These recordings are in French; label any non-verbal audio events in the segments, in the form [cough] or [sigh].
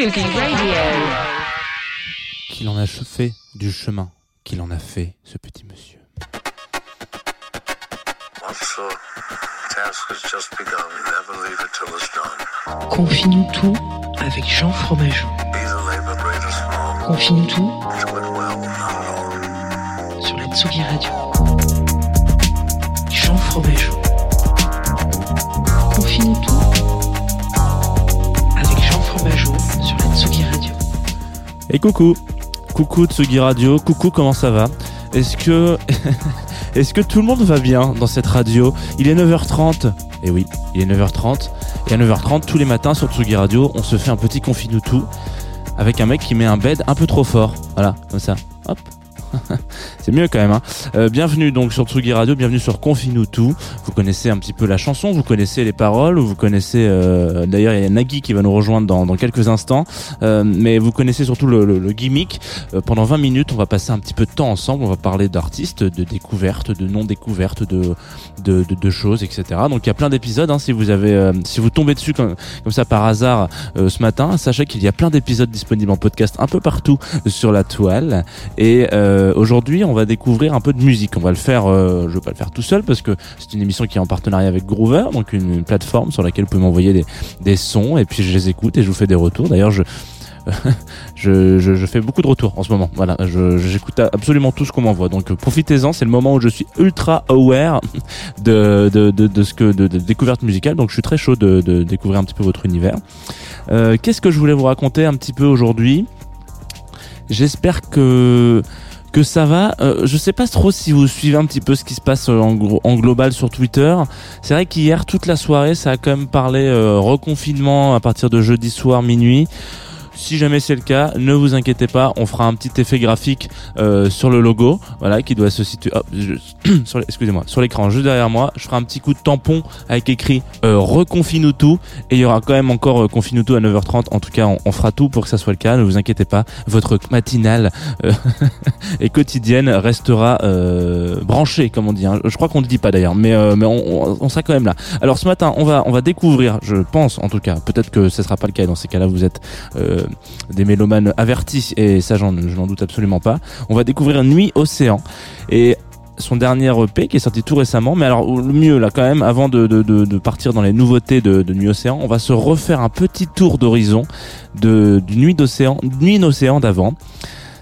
Radio. Qu'il en a fait du chemin qu'il en a fait, ce petit monsieur. Confie-nous tout avec Jean Fromageau. Confie-nous tout sur la Tsugi Radio. Jean Fromageau. Et coucou Coucou Tsugi Radio, coucou comment ça va? Est-ce que... [laughs] Est-ce que tout le monde va bien dans cette radio? Il est 9h30. Et oui, il est 9h30. Et à 9h30, tous les matins sur Tsugi Radio, on se fait un petit confine tout avec un mec qui met un bed un peu trop fort. Voilà, comme ça. Hop. [laughs] C'est mieux quand même. Hein. Euh, bienvenue donc sur Tsugi Radio, bienvenue sur Confine-nous tout. Vous connaissez un petit peu la chanson, vous connaissez les paroles, vous connaissez. euh, D'ailleurs, il y a Nagui qui va nous rejoindre dans, dans quelques instants. Euh, mais vous connaissez surtout le, le- le gimmick. Euh, pendant 20 minutes, on va passer un petit peu de temps ensemble. On va parler d'artistes, de découvertes, de non-découvertes, de, de, de, de choses, etc. Donc il y a plein d'épisodes. Hein, si vous avez, euh, si vous tombez dessus comme, comme ça par hasard euh, ce matin, sachez qu'il y a plein d'épisodes disponibles en podcast un peu partout sur la toile. Et euh, aujourd'hui, on va découvrir un peu de musique. On va le faire. euh, je vais pas le faire tout seul parce que c'est une émission qui est en partenariat avec Groover, donc une, plateforme sur laquelle vous pouvez m'envoyer des, sons et puis je les écoute et je vous fais des retours. D'ailleurs, je [laughs] je, fais beaucoup de retours en ce moment. Voilà, j'écoute absolument tout ce qu'on m'envoie. Donc euh, profitez-en, c'est le moment où je suis ultra aware de, de, de, ce que de, de découverte musicale. Donc je suis très chaud de, de découvrir un petit peu votre univers. Euh, Qu'est-ce que je voulais vous raconter un petit peu aujourd'hui? J'espère que que ça va. Euh, je sais pas trop si vous suivez un petit peu ce qui se passe euh, en, global sur Twitter. C'est vrai qu'hier toute la soirée, ça a quand même parlé euh, reconfinement à partir de jeudi soir minuit. Si jamais c'est le cas, ne vous inquiétez pas, on fera un petit effet graphique euh, sur le logo, voilà, qui doit se situer. [clears throat] excusez-moi, sur l'écran juste derrière moi. Je ferai un petit coup de tampon avec écrit euh, reconfine tout, et il y aura quand même encore euh, confine tout à 9h30. En tout cas, on, fera tout pour que ça soit le cas. Ne vous inquiétez pas, votre matinale euh, [laughs] et quotidienne restera euh, branchée, comme on dit. hein. Je crois qu'on ne dit pas d'ailleurs, mais euh, mais on, on, on sera quand même là. Alors ce matin, on va on va découvrir, je pense en tout cas, peut-être que ce sera pas le cas. et Dans ces cas-là, vous êtes euh, des mélomanes avertis et ça, je n'en doute absolument pas. On va découvrir Nuit Océan et son dernier EP qui est sorti tout récemment. Mais alors le mieux là quand même, avant de, partir dans les nouveautés de, Nuit Océan, on va se refaire un petit tour d'horizon de, de Nuit d'Océan, Nuit d'Océan d'avant.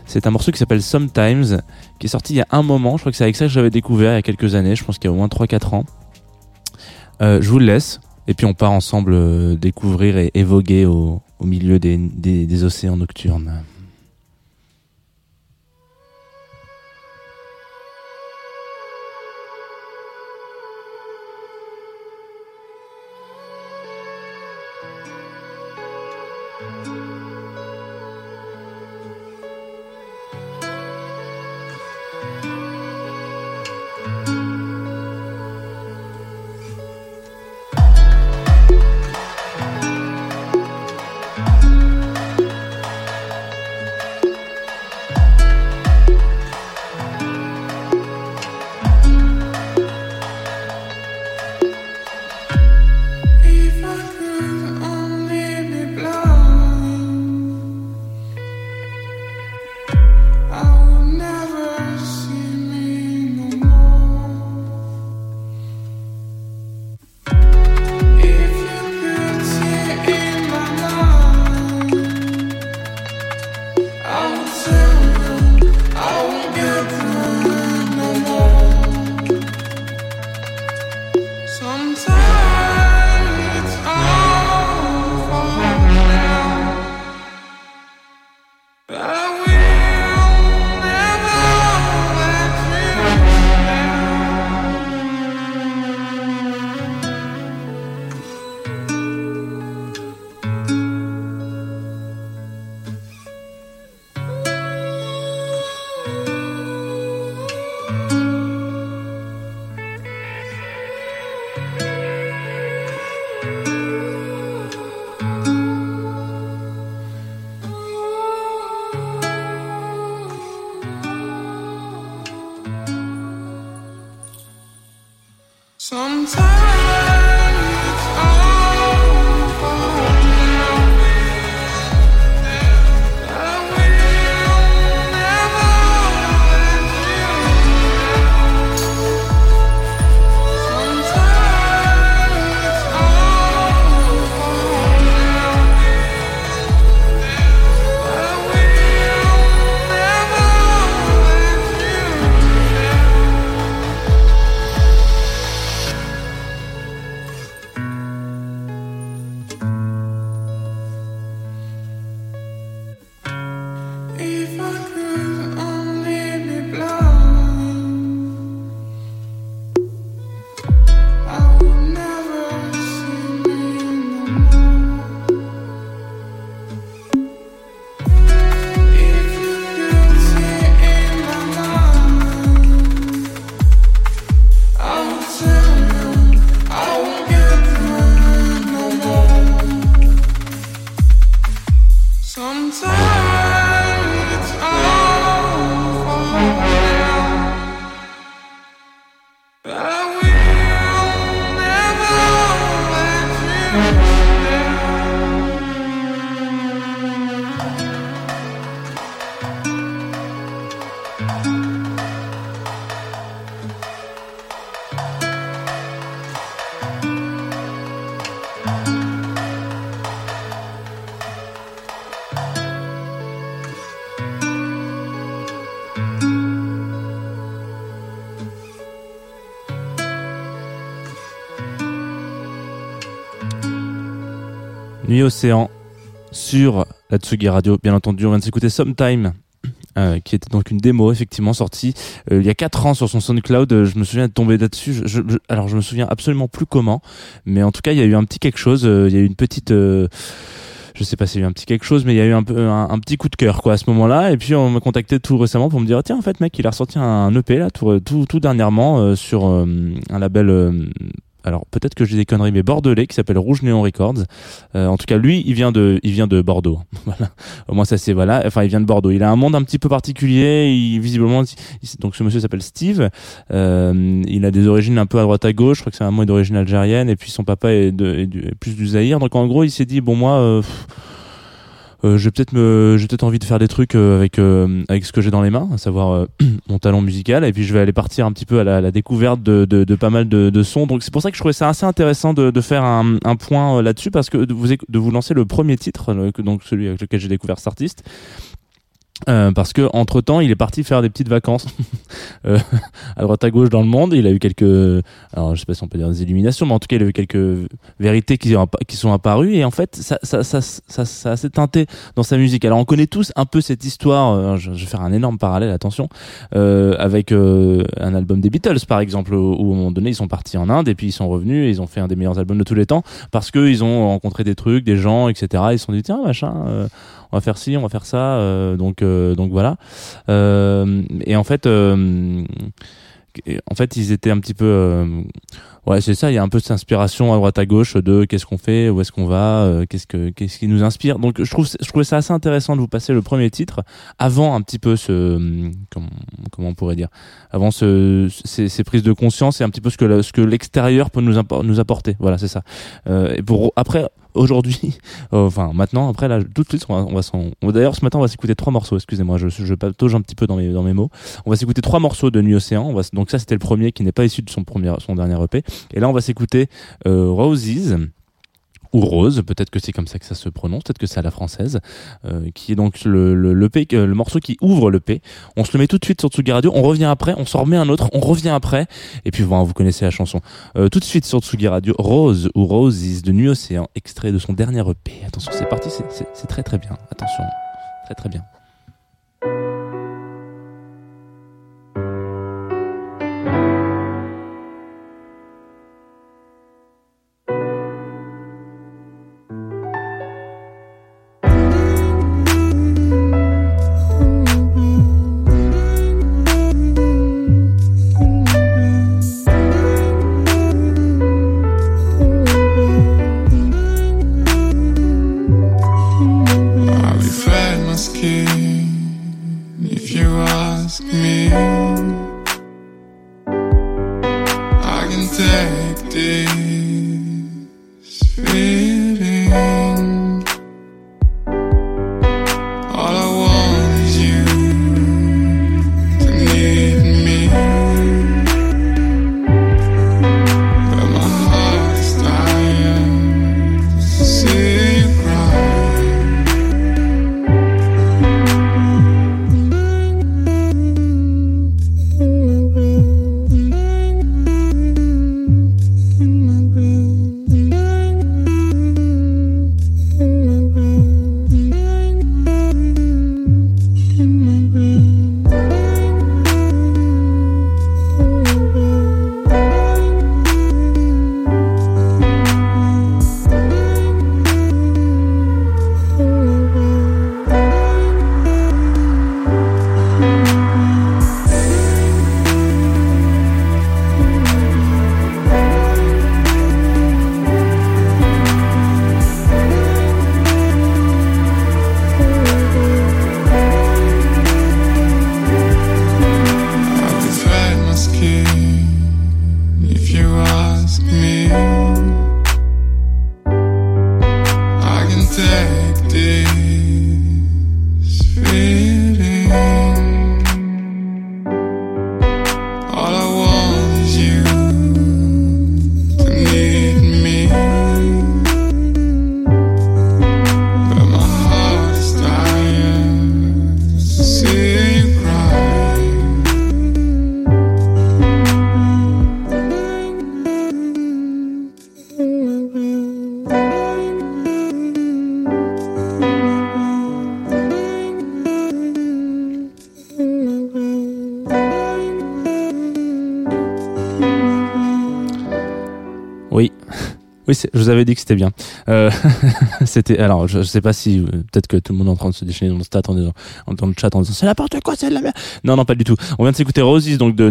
C'est un morceau qui s'appelle Sometimes, qui est sorti il y a un moment. Je crois que c'est avec ça que j'avais découvert il y a quelques années. Je pense qu'il y a au moins 3-4 ans. Euh, je vous le laisse. Et puis on part ensemble euh, découvrir et évoquer au, au milieu des, océans nocturnes. Océan sur la Tsugi Radio. Bien entendu, on vient de s'écouter Sometime. euh, qui était donc une démo effectivement sortie euh, il y a 4 ans sur son SoundCloud. Euh, je me souviens de tomber là-dessus. Je, alors je me souviens absolument plus comment, mais en tout cas il y a eu un petit quelque chose. il y a eu une petite, je sais pas s'il y a eu un petit quelque chose, mais il y a eu un peu un, petit coup de cœur quoi à ce moment-là. Et puis on m'a contacté tout récemment pour me dire tiens en fait mec il a ressorti un EP là tout tout, tout dernièrement sur un label. Alors peut-être que j'ai des conneries, mais bordelais qui s'appelle Rouge Néon Records. Euh, en tout cas, lui, il vient de, il vient de Bordeaux. [laughs] voilà. Au moins ça c'est voilà. Enfin, il vient de Bordeaux. Il a un monde un petit peu particulier. Il, visiblement, donc ce monsieur s'appelle Steve. Euh, il a des origines un peu à droite à gauche. Je crois que c'est un est d'origine algérienne et puis son papa est, plus du Zaïre. Donc en gros, il s'est dit bon moi. euh, euh, j'ai peut-être me j'ai peut-être envie de faire des trucs euh, avec euh, avec ce que j'ai dans les mains à savoir euh, [clears throat] mon talent musical. Et puis je vais aller partir un petit peu à la, la découverte de, de, de pas mal de, de sons. Donc c'est pour ça que je trouvais ça assez intéressant de, de faire un, un point euh, là-dessus parce que de vous de vous lancer le premier titre euh, donc celui avec lequel j'ai découvert cet artiste euh, parce que entre temps il est parti faire des petites vacances. [laughs] Euh, à droite à gauche dans le monde il a eu quelques alors je sais pas si on peut dire des illuminations mais en tout cas il a eu quelques vérités qui, ont- qui sont apparues et en fait ça ça ça ça, ça assez teinté dans sa musique. Alors on connaît tous un peu cette histoire euh, je, vais faire un énorme parallèle attention euh, avec un album des Beatles par exemple où, où, à un moment donné ils sont partis en Inde et puis ils sont revenus et ils ont fait un des meilleurs albums de tous les temps parce que ils ont rencontré des trucs des gens etc ils se sont dit tiens machin on va faire ci, on va faire ça, euh, donc euh, donc voilà. Euh, et en fait, euh, en fait, ils étaient un petit peu, ouais, c'est ça. Il y a un peu cette inspiration à droite à gauche de qu'est-ce qu'on fait, où est-ce qu'on va, euh, qu'est-ce que qu'est-ce qui nous inspire. Donc je trouve je trouvais ça assez intéressant de vous passer le premier titre avant un petit peu ce comment comment on pourrait dire avant ce ces, ces prises de conscience et un petit peu ce que ce que l'extérieur peut nous nous apporter. Voilà, c'est ça. Euh, et pour après aujourd'hui, [laughs] euh, enfin maintenant, après là, tout de suite, on va, va D'ailleurs, ce matin, on va s'écouter trois morceaux. Excusez-moi, je, je patauge un petit peu dans mes dans mes mots. On va s'écouter trois morceaux de Nuit Océan. Donc ça, c'était le premier qui n'est pas issu de son premier, son dernier EP. Et là, on va s'écouter euh, Roses ou Rose, peut-être que c'est comme ça que ça se prononce, peut-être que c'est à la française, euh, qui est donc le, le, le, P- euh, le morceau qui ouvre le P. On se le met tout de suite sur Tsugi Radio, on revient après, on s'en remet un autre, on revient après, et puis vous connaissez la chanson. Euh, tout de suite sur Tsugi Radio, Rose ou Roses de Nuit Océan, extrait de son dernier EP. Attention, c'est parti, c'est très très bien, attention, très très bien. Je vous avais dit que c'était bien. Euh, [laughs] c'était alors, je, je sais pas si euh, peut-être que tout le monde est en train de se déchaîner dans le chat en disant, en- dans le chat en disant c'est n'importe quoi, c'est de la merde. Non, non, pas du tout. On vient de s'écouter Roses donc de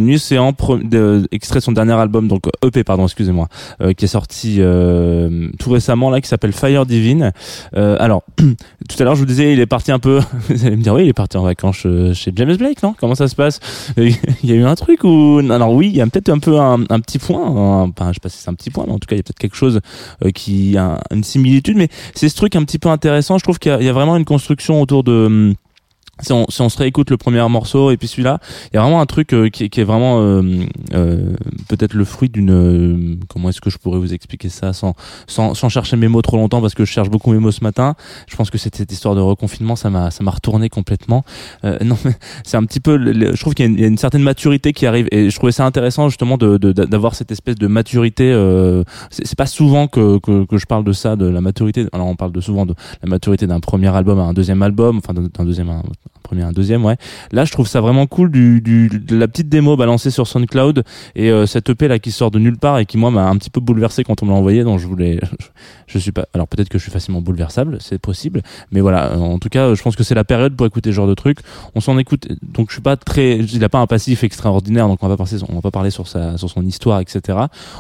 pro- de, extrait son dernier album, donc EP pardon, excusez-moi, euh, qui est sorti euh, tout récemment là, qui s'appelle Fire Divine. Euh, alors, [clears throat] tout à l'heure je vous disais, il est parti un peu. [laughs] Vous allez me dire oui, il est parti en vacances euh, chez James Blake, non? Comment ça se passe? [laughs] Il y a eu un truc ou alors oui, il y a peut-être un peu un, petit point. un- Enfin, je sais pas si c'est un petit point, mais en tout cas, il y a peut-être quelque chose euh, qui a une similitude, mais c'est ce truc un petit peu intéressant. Je trouve qu'il y, y a vraiment une construction autour de. Si on, si on se réécoute le premier morceau et puis celui-là, il y a vraiment un truc euh, qui, qui est vraiment euh, euh, peut-être le fruit d'une. euh, comment est-ce que je pourrais vous expliquer ça sans, sans, sans chercher mes mots trop longtemps parce que je cherche beaucoup mes mots ce matin. Je pense que cette, cette histoire de reconfinement, ça m'a ça m'a retourné complètement. Euh, non, mais [laughs] c'est un petit peu. je trouve qu'il y, a une- il y a une certaine maturité qui arrive et je trouvais ça intéressant justement de de- d'avoir cette espèce de maturité. Euh, c'est pas souvent que, que que je parle de ça, de la maturité. Alors on parle de souvent de la maturité d'un premier album à un deuxième album, enfin d'un d'un deuxième à un, un premier un deuxième, ouais. Là, je trouve ça vraiment cool du, du de la petite démo balancée sur SoundCloud et euh, cette EP là qui sort de nulle part et qui moi m'a un petit peu bouleversé quand on me l'a envoyé. Donc je voulais, [laughs] je suis pas. Alors peut-être que je suis facilement bouleversable, c'est possible. Mais voilà, euh, en tout cas, je pense que c'est la période pour écouter ce genre de truc. On s'en écoute. Donc je suis pas très. Il a pas un passif extraordinaire, donc on va pas parler, on va pas parler sur sa, sur son histoire, etc.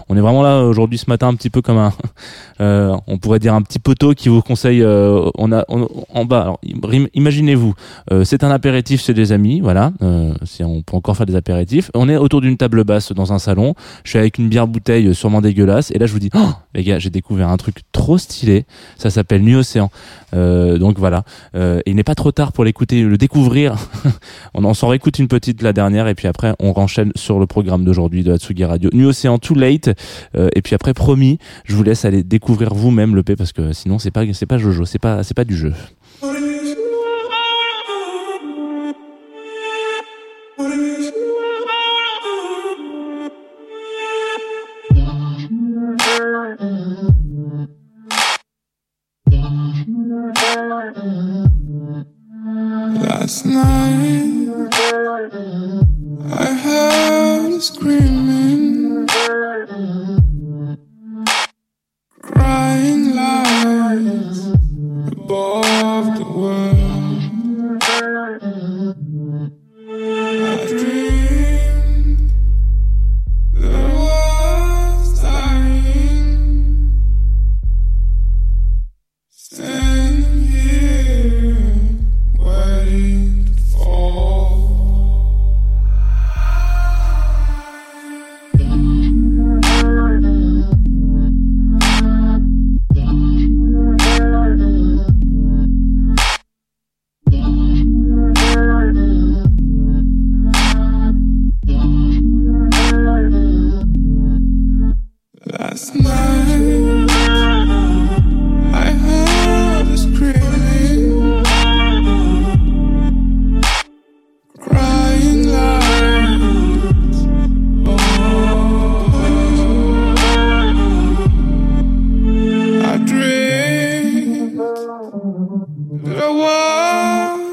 On est vraiment là aujourd'hui ce matin un petit peu comme un, [laughs] euh, on pourrait dire un petit poteau qui vous conseille. euh, on a on- en bas. Alors im- imaginez-vous, euh, c'est un apéritif chez des amis, voilà. Euh, si on peut encore faire des apéritifs. On est autour d'une table basse dans un salon. Je suis avec une bière bouteille sûrement dégueulasse, et là je vous dis, oh, les gars, j'ai découvert un truc trop stylé. Ça s'appelle Nuit Océan. Euh, donc voilà. Euh, il n'est pas trop tard pour l'écouter, le découvrir. [laughs] on en s'en réécoute une petite la dernière, et puis après on renchaîne sur le programme d'aujourd'hui de Hatsugi Radio. Nuit Océan Too Late. Euh, et puis après, promis, je vous laisse aller découvrir vous-même le P parce que sinon c'est pas c'est pas Jojo, c'est pas c'est pas du jeu. That I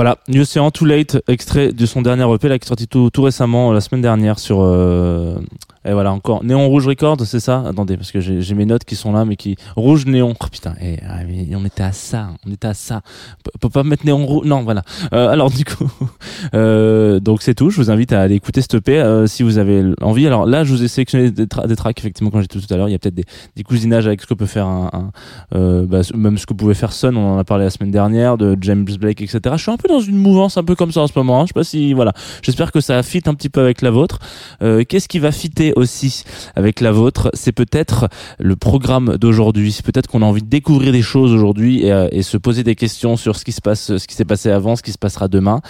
Voilà, New Ocean Too Late, extrait de son dernier EP là, qui est sorti tout, récemment, la semaine dernière sur euh, Et voilà, encore. Néon Rouge Record, c'est ça? Attendez, parce que j'ai mes notes qui sont là, mais qui. Rouge Néon. Oh putain, eh, ah, on était à ça. On était à ça. On peut pas mettre Néon Rouge. Non, voilà. Euh, alors, du coup. [laughs] euh, donc, c'est tout. Je vous invite à aller écouter cette EP euh, si vous avez envie. Alors là, je vous ai sélectionné des, tra- des tracks, effectivement, quand j'ai dit tout à l'heure. Il y a peut-être des, cousinages avec ce que peut faire un. un euh, bah, même ce que pouvait faire Sun, on en a parlé la semaine dernière, de James Blake, etc. Je suis un peu dans une mouvance un peu comme ça en ce moment. hein. Je sais pas si. Voilà. J'espère que ça fit un petit peu avec la vôtre. Euh, Qu'est-ce qui va fitter aussi avec la vôtre? C'est peut-être le programme d'aujourd'hui. C'est peut-être qu'on a envie de découvrir des choses aujourd'hui et, euh, et se poser des questions sur ce qui se passe, ce qui s'est passé avant, ce qui se passera demain.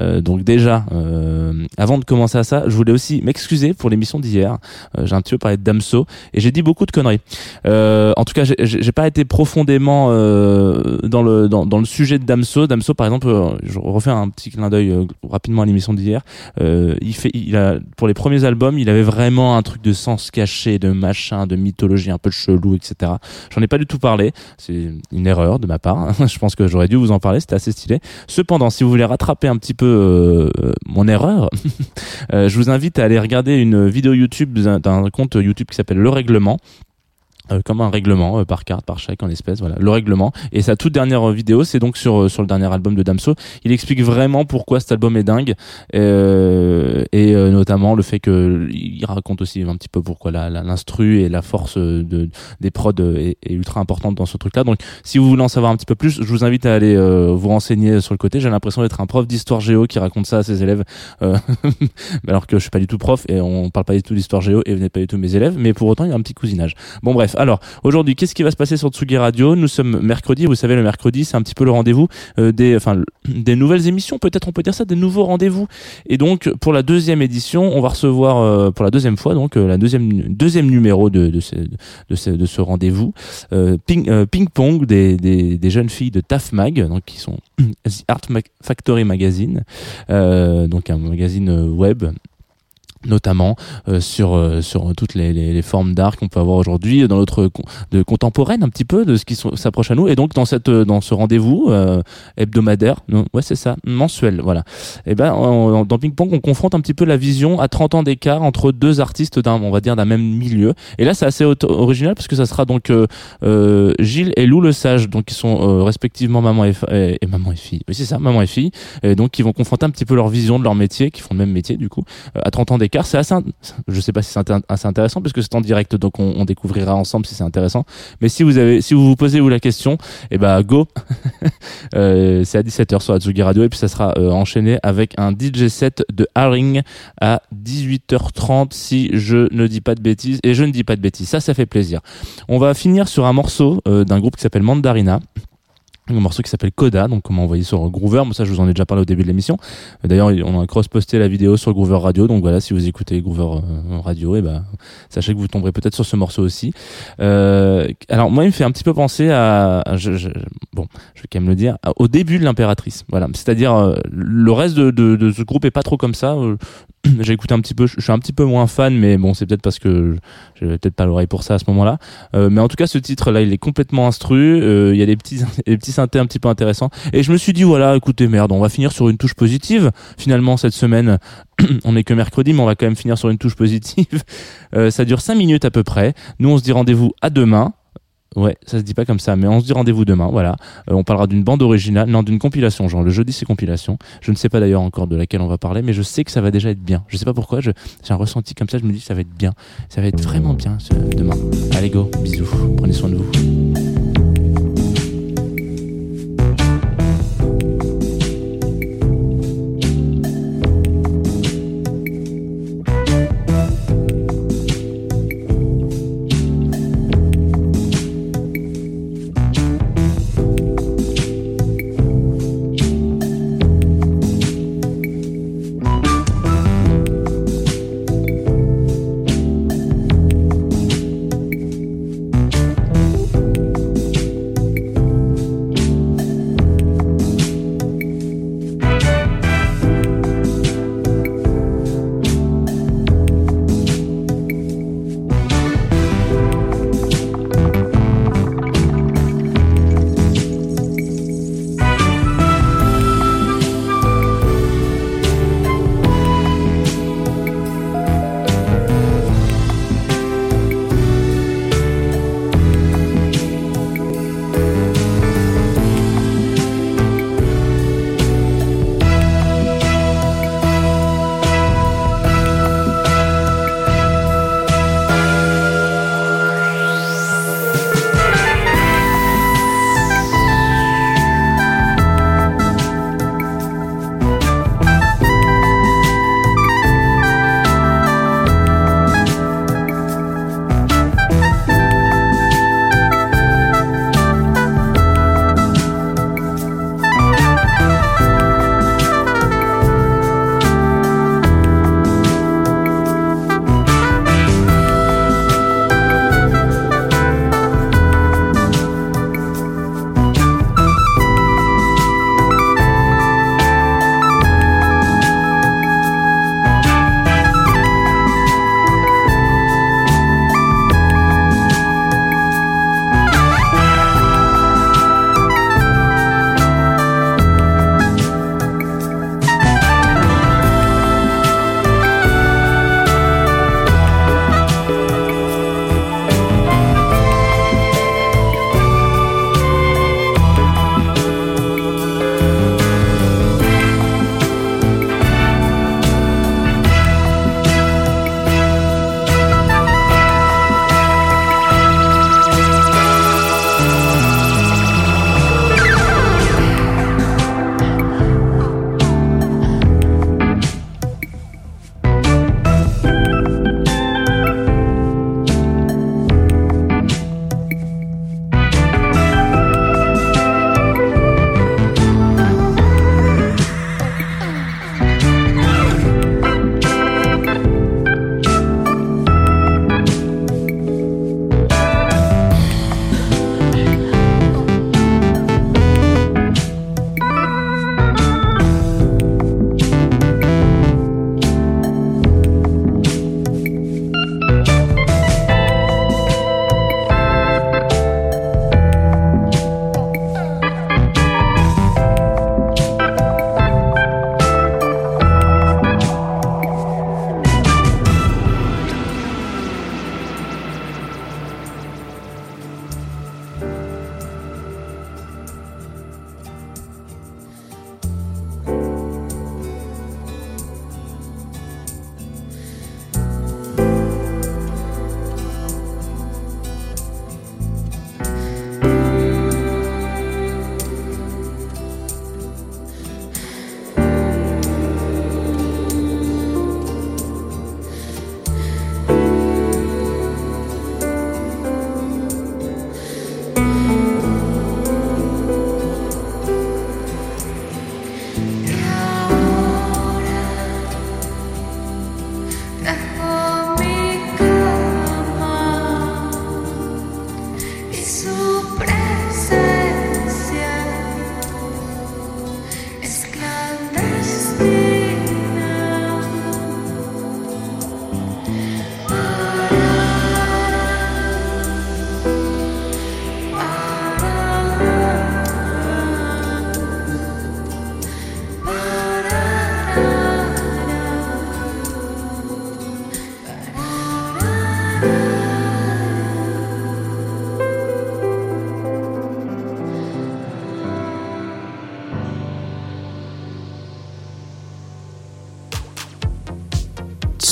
Euh, donc déjà, euh, avant de commencer à ça, je voulais aussi m'excuser pour l'émission d'hier. Euh, j'ai un petit peu parlé de Damso et j'ai dit beaucoup de conneries. Euh, en tout cas, j'ai- pas été profondément dans le dans, dans le sujet de Damso. Damso, par exemple, je refais un petit clin d'œil euh, rapidement à l'émission d'hier. Euh, il fait, il a pour les premiers albums, il avait vraiment un truc de sens caché, de machin, de mythologie un peu chelou, etc. J'en ai pas du tout parlé. C'est une erreur de ma part. [laughs] je pense que j'aurais dû vous en parler. C'était assez stylé. Cependant, si vous voulez rattraper un petit peu euh, mon erreur, [laughs] euh, je vous invite à aller regarder une vidéo YouTube d'un compte YouTube qui s'appelle Le Règlement. Euh, comme un règlement euh, par carte, par chèque en espèces, voilà, le règlement. Et sa toute dernière euh, vidéo, c'est donc sur euh, sur le dernier album de Damso. Il explique vraiment pourquoi cet album est dingue euh, et notamment le fait que il raconte aussi un petit peu pourquoi la- la- l'instru et la force de des prods est, est ultra importante dans ce truc-là. Donc, si vous voulez en savoir un petit peu plus, je vous invite à aller vous renseigner sur le côté. J'ai l'impression d'être un prof d'histoire géo qui raconte ça à ses élèves, [laughs] alors que je suis pas du tout prof et on parle pas du tout d'histoire géo et vous n'êtes pas du tout mes élèves, mais pour autant il y a un petit cousinage. Bon bref, alors aujourd'hui, qu'est-ce qui va se passer sur Tsugi Radio? Nous sommes mercredi, vous savez le mercredi, c'est un petit peu le rendez-vous euh, des enfin des nouvelles émissions, peut-être on peut dire ça, des nouveaux rendez-vous. Et donc pour la deuxième édition, on va recevoir euh, pour la deuxième fois donc euh, la deuxième deuxième numéro de de ce de rendez-vous euh, ping ping pong des, des jeunes filles de Taf Mag donc qui sont [clears throat] The Art Factory Magazine donc un magazine web notamment euh, sur euh, sur toutes les, les, les formes d'art qu'on peut avoir aujourd'hui dans notre de contemporaine un petit peu de ce qui s'approche à nous. Et donc dans cette euh, dans ce rendez-vous euh, hebdomadaire non ouais c'est ça mensuel voilà. Et ben en- dans ping pong on confronte un petit peu la vision à 30 ans d'écart entre deux artistes d'un on va dire d'un même milieu. Et là c'est assez original parce que ça sera donc euh, euh, Gilles et Lou le Sage donc qui sont respectivement maman et, et, maman et fille. Oui c'est ça maman et fille. Et donc qui vont confronter un petit peu leur vision de leur métier qui font le même métier du coup à 30 ans d'écart. C'est assez, je sais pas si c'est assez intéressant parce que c'est en direct, donc on, on découvrira ensemble si c'est intéressant. Mais si vous avez, si vous vous posez vous la question, eh ben go. [laughs] Euh, c'est à 17h sur Atsugi Radio et puis ça sera euh, enchaîné avec un DJ set de Haring à 18h30 si je ne dis pas de bêtises et je ne dis pas de bêtises. Ça, ça fait plaisir. On va finir sur un morceau euh, d'un groupe qui s'appelle Mandarina un morceau qui s'appelle Coda, donc comme on voyait sur Groover, moi ça je vous en ai déjà parlé au début de l'émission. D'ailleurs, on a cross-posté la vidéo sur Groover Radio, donc voilà, si vous écoutez Groover euh, Radio, et ben sachez que vous tomberez peut-être sur ce morceau aussi. Euh, alors moi, il me fait un petit peu penser à, je, je- bon, je vais quand même le dire, au début de l'impératrice. Voilà, c'est-à-dire euh, le reste de, de, de ce groupe est pas trop comme ça. Euh, [clears throat] J'ai écouté un petit peu, je suis un petit peu moins fan, mais bon, c'est peut-être parce que j'avais peut-être pas l'oreille pour ça à ce moment-là. Euh, mais en tout cas, ce titre-là, il est complètement instru. euh, Il y a des petits, [laughs] des petits synthés un petit peu intéressants. Et je me suis dit, voilà, écoutez, merde, on va finir sur une touche positive. Finalement, cette semaine, [clears throat] on est que mercredi, mais on va quand même finir sur une touche positive. [laughs] Euh, ça dure cinq minutes à peu près. Nous, on se dit rendez-vous à demain. Ouais, ça se dit pas comme ça, mais on se dit rendez-vous demain, voilà. Euh, on parlera d'une bande originale, non, d'une compilation, genre le jeudi c'est compilation. Je ne sais pas d'ailleurs encore de laquelle on va parler, mais je sais que ça va déjà être bien. Je sais pas pourquoi, j'ai un ressenti comme ça, je me dis ça va être bien. Ça va être vraiment bien ce, demain. Allez go, bisous, prenez soin de vous.